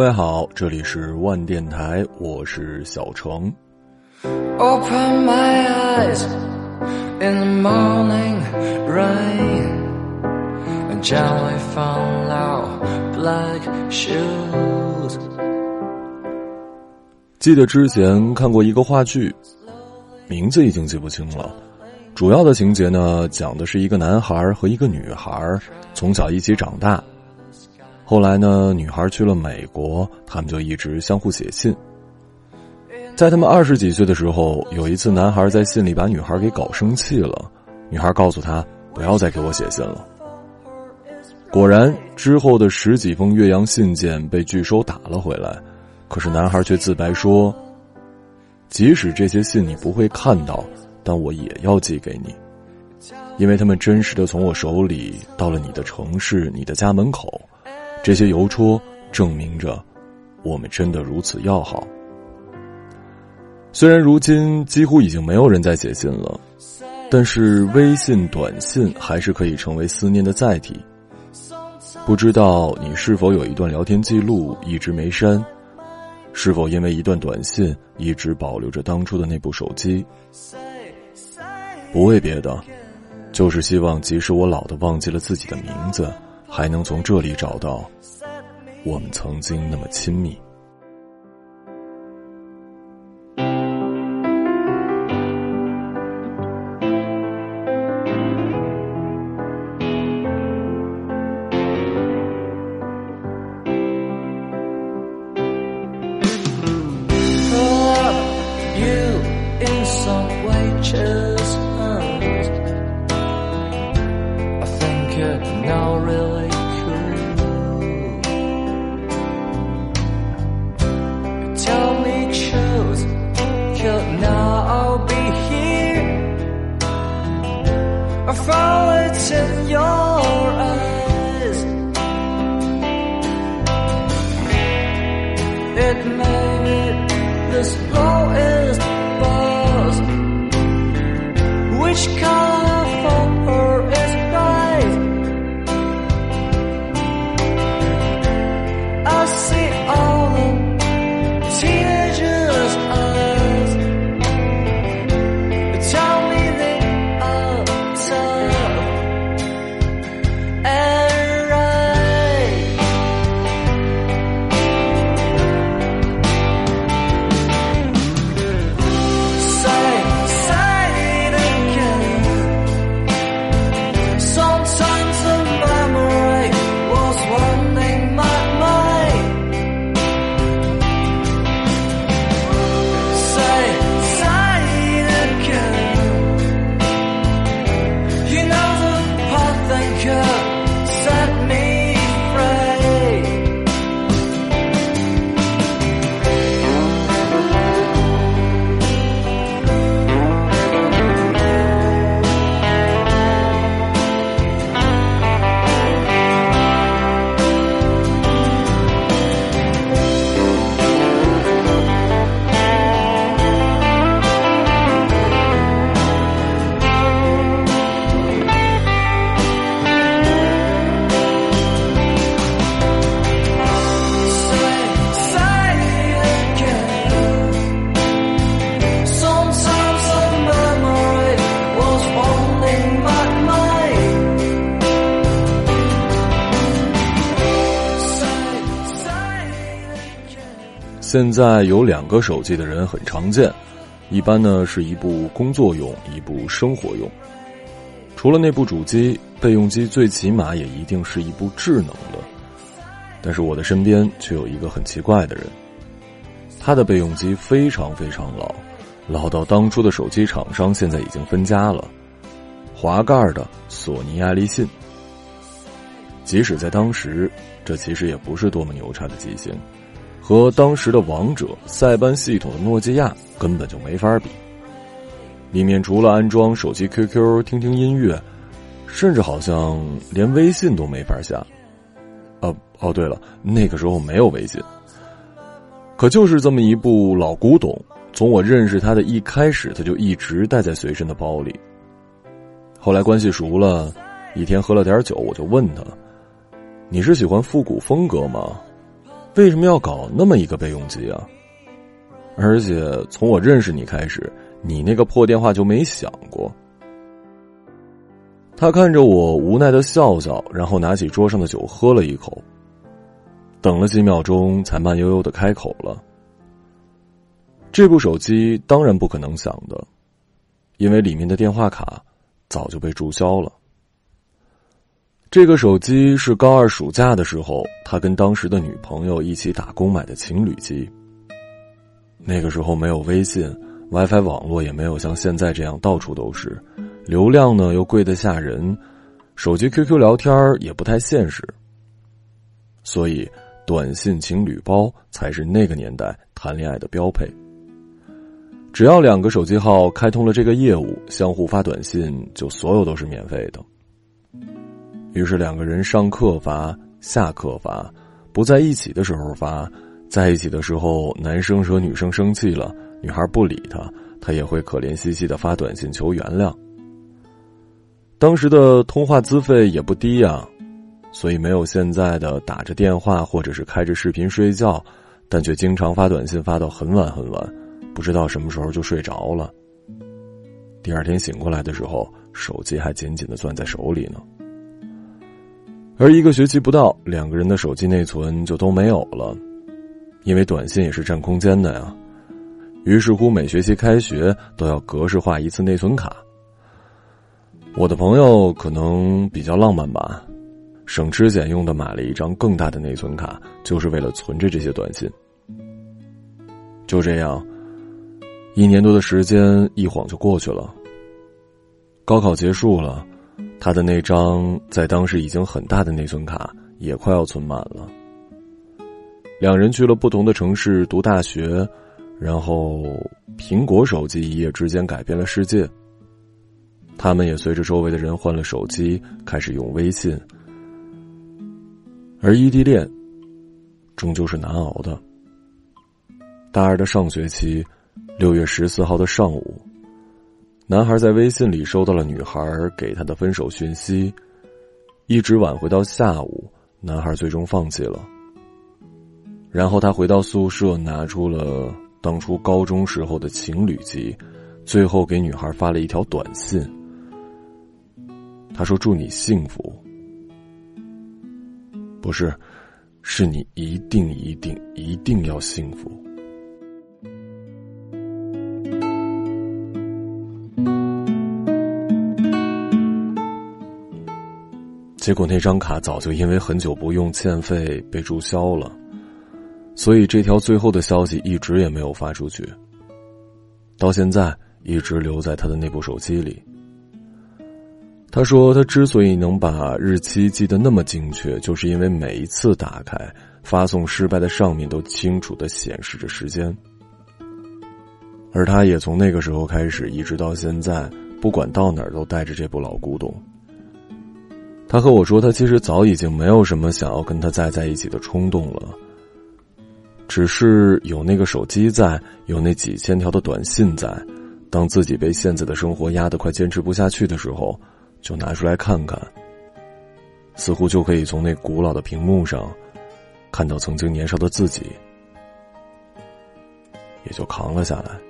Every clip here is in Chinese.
位好，这里是万电台，我是小程。Open my eyes in the morning rain and gently follow black shoes. 记得之前看过一个话剧，名字已经记不清了。主要的情节呢，讲的是一个男孩和一个女孩从小一起长大，后来呢，女孩去了美国，他们就一直相互写信。在他们二十几岁的时候，有一次，男孩在信里把女孩给搞生气了，女孩告诉他不要再给我写信了。果然，之后的十几封岳阳信件被拒收打了回来，可是男孩却自白说：“即使这些信你不会看到。”但我也要寄给你，因为他们真实的从我手里到了你的城市、你的家门口，这些邮戳证明着我们真的如此要好。虽然如今几乎已经没有人在写信了，但是微信、短信还是可以成为思念的载体。不知道你是否有一段聊天记录一直没删？是否因为一段短信一直保留着当初的那部手机？不为别的，就是希望即使我老的忘记了自己的名字，还能从这里找到我们曾经那么亲密。Which color 现在有两个手机的人很常见，一般呢是一部工作用，一部生活用。除了那部主机，备用机最起码也一定是一部智能的。但是我的身边却有一个很奇怪的人，他的备用机非常非常老，老到当初的手机厂商现在已经分家了，滑盖的索尼爱立信。即使在当时，这其实也不是多么牛叉的机型。和当时的王者塞班系统的诺基亚根本就没法比。里面除了安装手机 QQ 听听音乐，甚至好像连微信都没法下。哦哦，对了，那个时候没有微信。可就是这么一部老古董，从我认识他的一开始，他就一直带在随身的包里。后来关系熟了，一天喝了点酒，我就问他：“你是喜欢复古风格吗？”为什么要搞那么一个备用机啊？而且从我认识你开始，你那个破电话就没响过。他看着我无奈的笑笑，然后拿起桌上的酒喝了一口。等了几秒钟，才慢悠悠的开口了：“这部手机当然不可能响的，因为里面的电话卡早就被注销了。这个手机是高二暑假的时候，他跟当时的女朋友一起打工买的情侣机。那个时候没有微信，WiFi 网络也没有像现在这样到处都是，流量呢又贵得吓人，手机 QQ 聊天也不太现实，所以。”短信情侣包才是那个年代谈恋爱的标配。只要两个手机号开通了这个业务，相互发短信就所有都是免费的。于是两个人上课发，下课发，不在一起的时候发，在一起的时候男生惹女生生气了，女孩不理他，他也会可怜兮兮的发短信求原谅。当时的通话资费也不低呀。所以没有现在的打着电话或者是开着视频睡觉，但却经常发短信发到很晚很晚，不知道什么时候就睡着了。第二天醒过来的时候，手机还紧紧的攥在手里呢。而一个学期不到，两个人的手机内存就都没有了，因为短信也是占空间的呀。于是乎，每学期开学都要格式化一次内存卡。我的朋友可能比较浪漫吧。省吃俭用的买了一张更大的内存卡，就是为了存着这些短信。就这样，一年多的时间一晃就过去了。高考结束了，他的那张在当时已经很大的内存卡也快要存满了。两人去了不同的城市读大学，然后苹果手机一夜之间改变了世界。他们也随着周围的人换了手机，开始用微信。而异地恋，终究是难熬的。大二的上学期，六月十四号的上午，男孩在微信里收到了女孩给他的分手讯息，一直挽回到下午，男孩最终放弃了。然后他回到宿舍，拿出了当初高中时候的情侣机，最后给女孩发了一条短信。他说：“祝你幸福。”不是，是你一定一定一定要幸福。结果那张卡早就因为很久不用欠费被注销了，所以这条最后的消息一直也没有发出去，到现在一直留在他的那部手机里。他说：“他之所以能把日期记得那么精确，就是因为每一次打开发送失败的上面都清楚的显示着时间。而他也从那个时候开始，一直到现在，不管到哪儿都带着这部老古董。他和我说，他其实早已经没有什么想要跟他再在一起的冲动了，只是有那个手机在，有那几千条的短信在，当自己被现在的生活压得快坚持不下去的时候。”就拿出来看看，似乎就可以从那古老的屏幕上看到曾经年少的自己，也就扛了下来。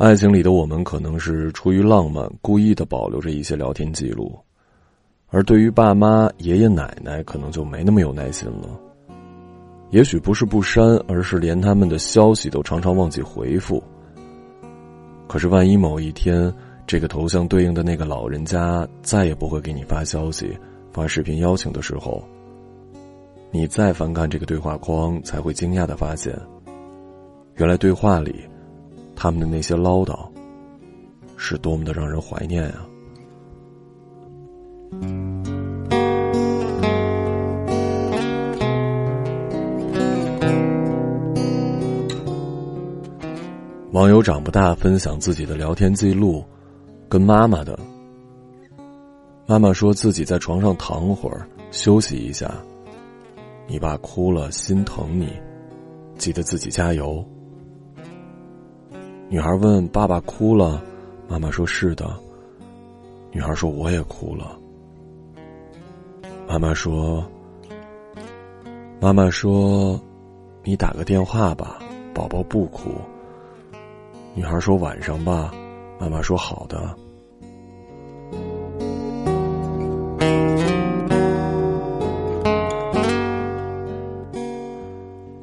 爱情里的我们可能是出于浪漫，故意的保留着一些聊天记录，而对于爸妈、爷爷奶奶，可能就没那么有耐心了。也许不是不删，而是连他们的消息都常常忘记回复。可是，万一某一天，这个头像对应的那个老人家再也不会给你发消息、发视频邀请的时候，你再翻看这个对话框，才会惊讶的发现，原来对话里，他们的那些唠叨，是多么的让人怀念啊！网友长不大分享自己的聊天记录，跟妈妈的。妈妈说自己在床上躺会儿，休息一下。你爸哭了，心疼你，记得自己加油。女孩问爸爸哭了，妈妈说是的。女孩说我也哭了。妈妈说，妈妈说，你打个电话吧，宝宝不哭。女孩说晚上吧，妈妈说好的。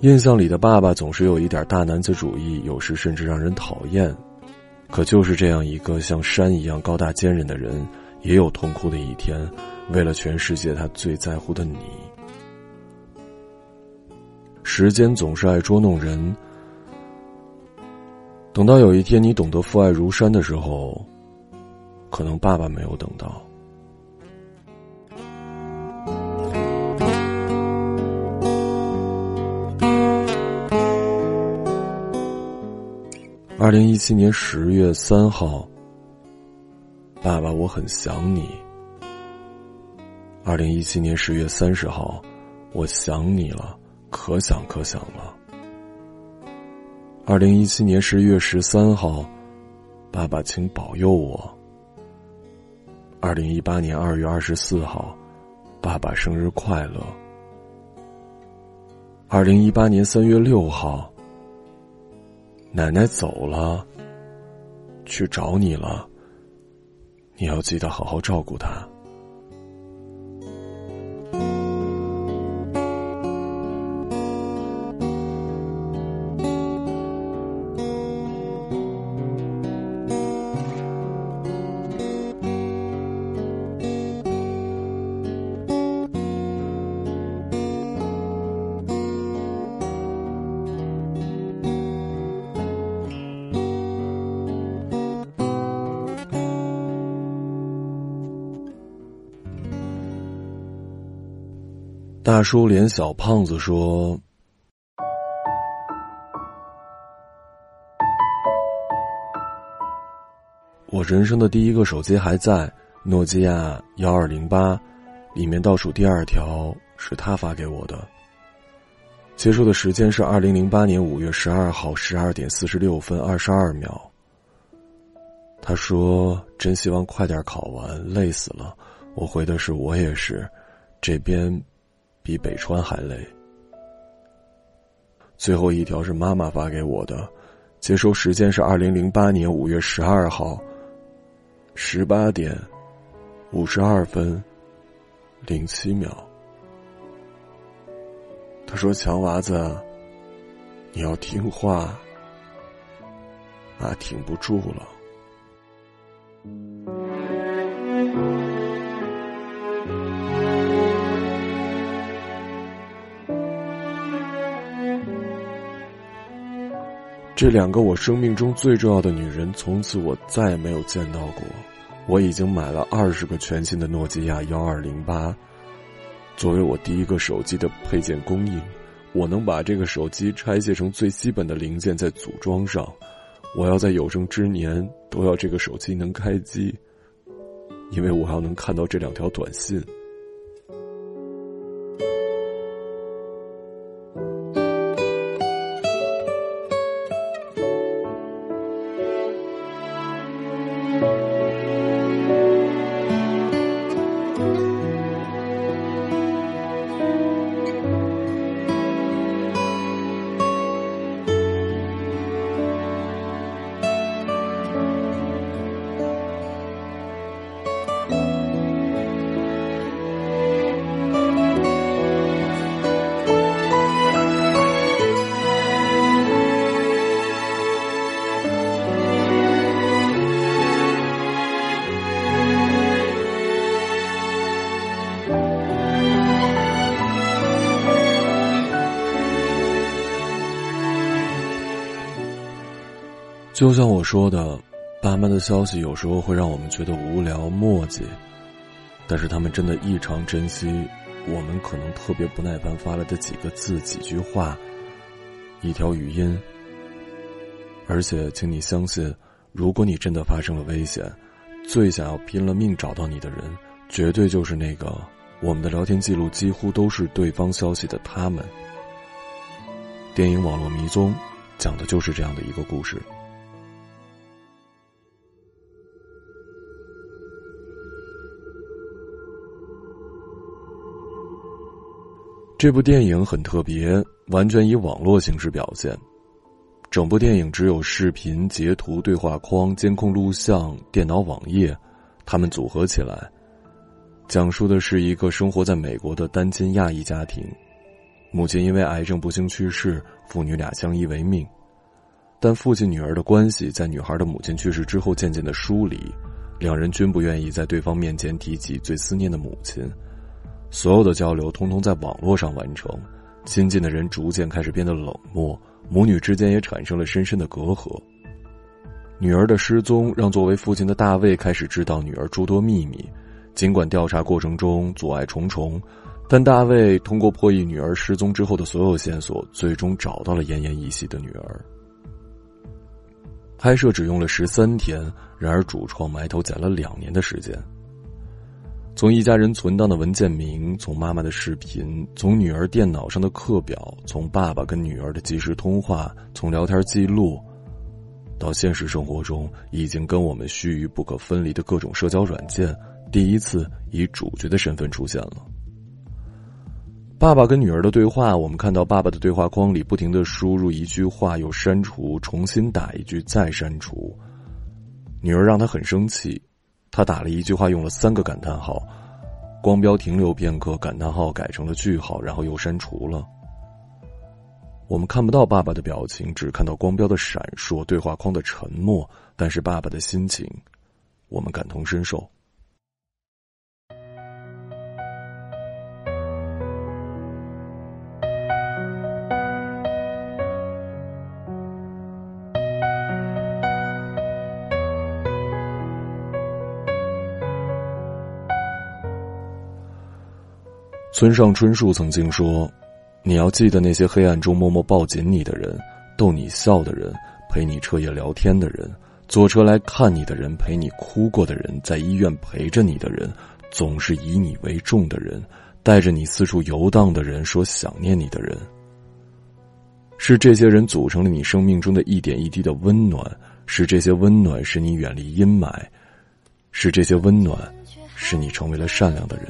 印象里的爸爸总是有一点大男子主义，有时甚至让人讨厌。可就是这样一个像山一样高大坚韧的人，也有痛哭的一天。为了全世界他最在乎的你，时间总是爱捉弄人。等到有一天你懂得父爱如山的时候，可能爸爸没有等到。二零一七年十月三号，爸爸，我很想你。二零一七年十月三十号，我想你了，可想可想了。二零一七年十月十三号，爸爸，请保佑我。二零一八年二月二十四号，爸爸生日快乐。二零一八年三月六号。奶奶走了，去找你了。你要记得好好照顾她。大叔连小胖子说：“我人生的第一个手机还在，诺基亚幺二零八，里面倒数第二条是他发给我的。接收的时间是二零零八年五月十二号十二点四十六分二十二秒。他说：“真希望快点考完，累死了。”我回的是：“我也是，这边比北川还累。”最后一条是妈妈发给我的，接收时间是二零零八年五月十二号十八点五十二分零七秒。他说：“强娃子，你要听话，妈挺不住了。”这两个我生命中最重要的女人，从此我再也没有见到过。我已经买了二十个全新的诺基亚幺二零八。作为我第一个手机的配件供应，我能把这个手机拆卸成最基本的零件再组装上。我要在有生之年都要这个手机能开机，因为我要能看到这两条短信。就像我说的，爸妈的消息有时候会让我们觉得无聊磨叽，但是他们真的异常珍惜我们可能特别不耐烦发来的几个字、几句话、一条语音。而且，请你相信，如果你真的发生了危险，最想要拼了命找到你的人，绝对就是那个我们的聊天记录几乎都是对方消息的他们。电影《网络迷踪》讲的就是这样的一个故事。这部电影很特别，完全以网络形式表现。整部电影只有视频、截图、对话框、监控录像、电脑网页，它们组合起来，讲述的是一个生活在美国的单亲亚裔家庭，母亲因为癌症不幸去世，父女俩相依为命。但父亲女儿的关系在女孩的母亲去世之后渐渐的疏离，两人均不愿意在对方面前提起最思念的母亲。所有的交流通通在网络上完成，亲近的人逐渐开始变得冷漠，母女之间也产生了深深的隔阂。女儿的失踪让作为父亲的大卫开始知道女儿诸多秘密，尽管调查过程中阻碍重重，但大卫通过破译女儿失踪之后的所有线索，最终找到了奄奄一息的女儿。拍摄只用了十三天，然而主创埋头剪了两年的时间。从一家人存档的文件名，从妈妈的视频，从女儿电脑上的课表，从爸爸跟女儿的即时通话，从聊天记录，到现实生活中已经跟我们须臾不可分离的各种社交软件，第一次以主角的身份出现了。爸爸跟女儿的对话，我们看到爸爸的对话框里不停的输入一句话，又删除，重新打一句，再删除。女儿让他很生气。他打了一句话，用了三个感叹号，光标停留片刻，感叹号改成了句号，然后又删除了。我们看不到爸爸的表情，只看到光标的闪烁，对话框的沉默。但是爸爸的心情，我们感同身受。村上春树曾经说：“你要记得那些黑暗中默默抱紧你的人，逗你笑的人，陪你彻夜聊天的人，坐车来看你的人，陪你哭过的人，在医院陪着你的人，总是以你为重的人，带着你四处游荡的人，说想念你的人。是这些人组成了你生命中的一点一滴的温暖，是这些温暖使你远离阴霾，是这些温暖使你成为了善良的人。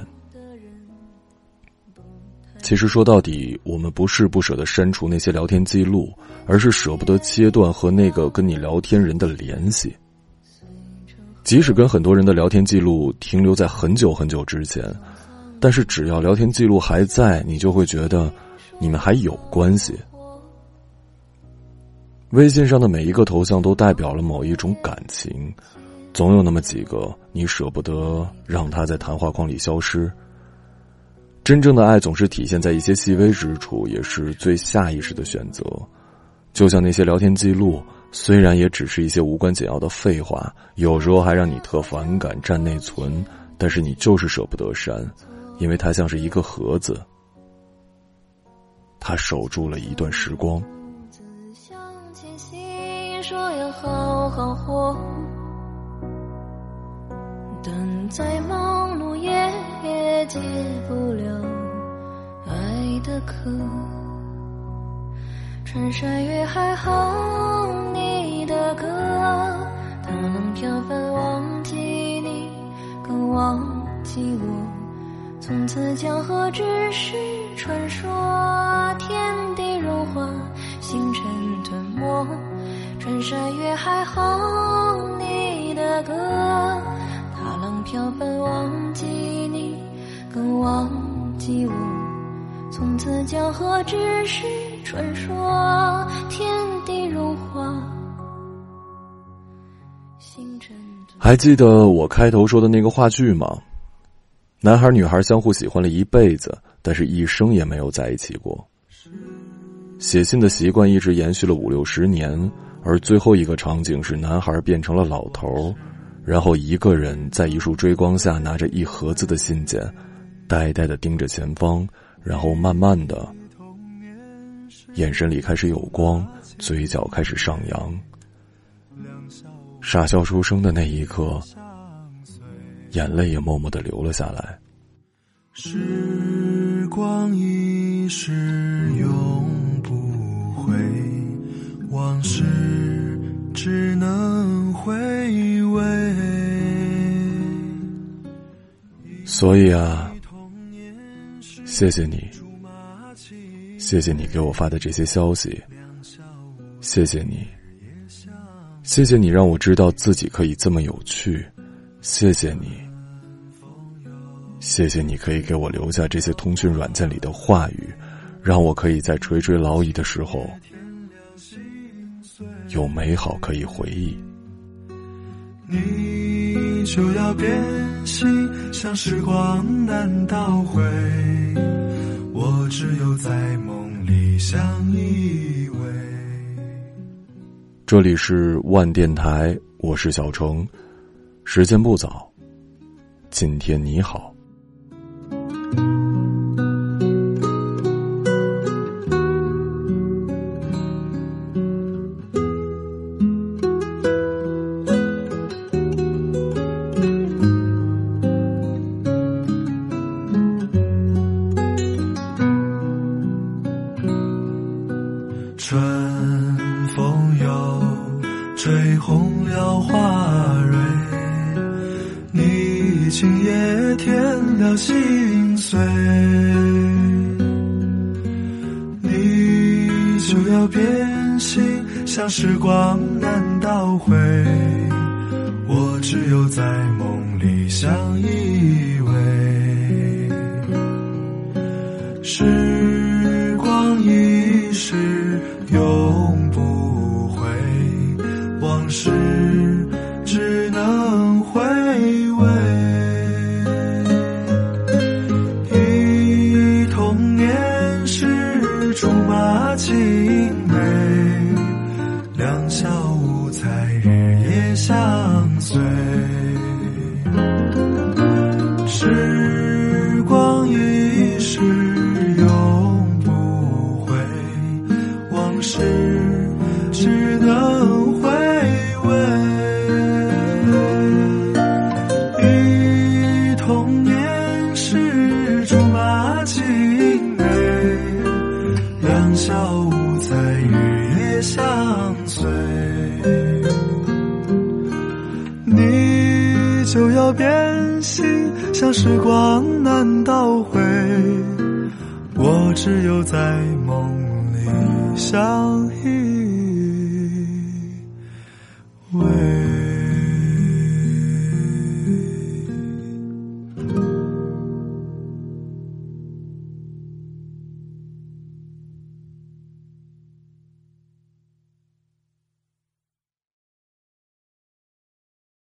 其实说到底，我们不是不舍得删除那些聊天记录，而是舍不得切断和那个跟你聊天人的联系。即使跟很多人的聊天记录停留在很久很久之前，但是只要聊天记录还在，你就会觉得你们还有关系。微信上的每一个头像都代表了某一种感情，总有那么几个你舍不得让他在谈话框里消失。真正的爱总是体现在一些细微之处，也是最下意识的选择。就像那些聊天记录，虽然也只是一些无关紧要的废话，有时候还让你特反感占内存，但是你就是舍不得删，因为它像是一个盒子，它守住了一段时光。等再忙碌也也解不了爱的渴。穿山越海哼你的歌，他能飘奔忘记你，更忘记我。从此江河只是传说，天地融化，星辰吞没。穿山越海哼你的歌，踏浪飘奔忘记你，更忘记我。从此江河只是传说，天地如画，还记得我开头说的那个话剧吗？男孩女孩相互喜欢了一辈子，但是一生也没有在一起过。写信的习惯一直延续了五六十年。而最后一个场景是，男孩变成了老头，然后一个人在一束追光下拿着一盒子的信件，呆呆的盯着前方，然后慢慢的，眼神里开始有光，嘴角开始上扬，傻笑出声的那一刻，眼泪也默默的流了下来。时光一逝永不回，往事。只所以啊，谢谢你，谢谢你给我发的这些消息，谢谢你，谢谢你让我知道自己可以这么有趣，谢谢你，谢谢你可以给我留下这些通讯软件里的话语，让我可以在垂垂老矣的时候。有美好可以回忆。你就要变心，像时光难倒回，我只有在梦里相依偎。这里是万电台，我是小程，时间不早，今天你好。就要变心，像时光难倒回，我只有在梦里相依偎。know.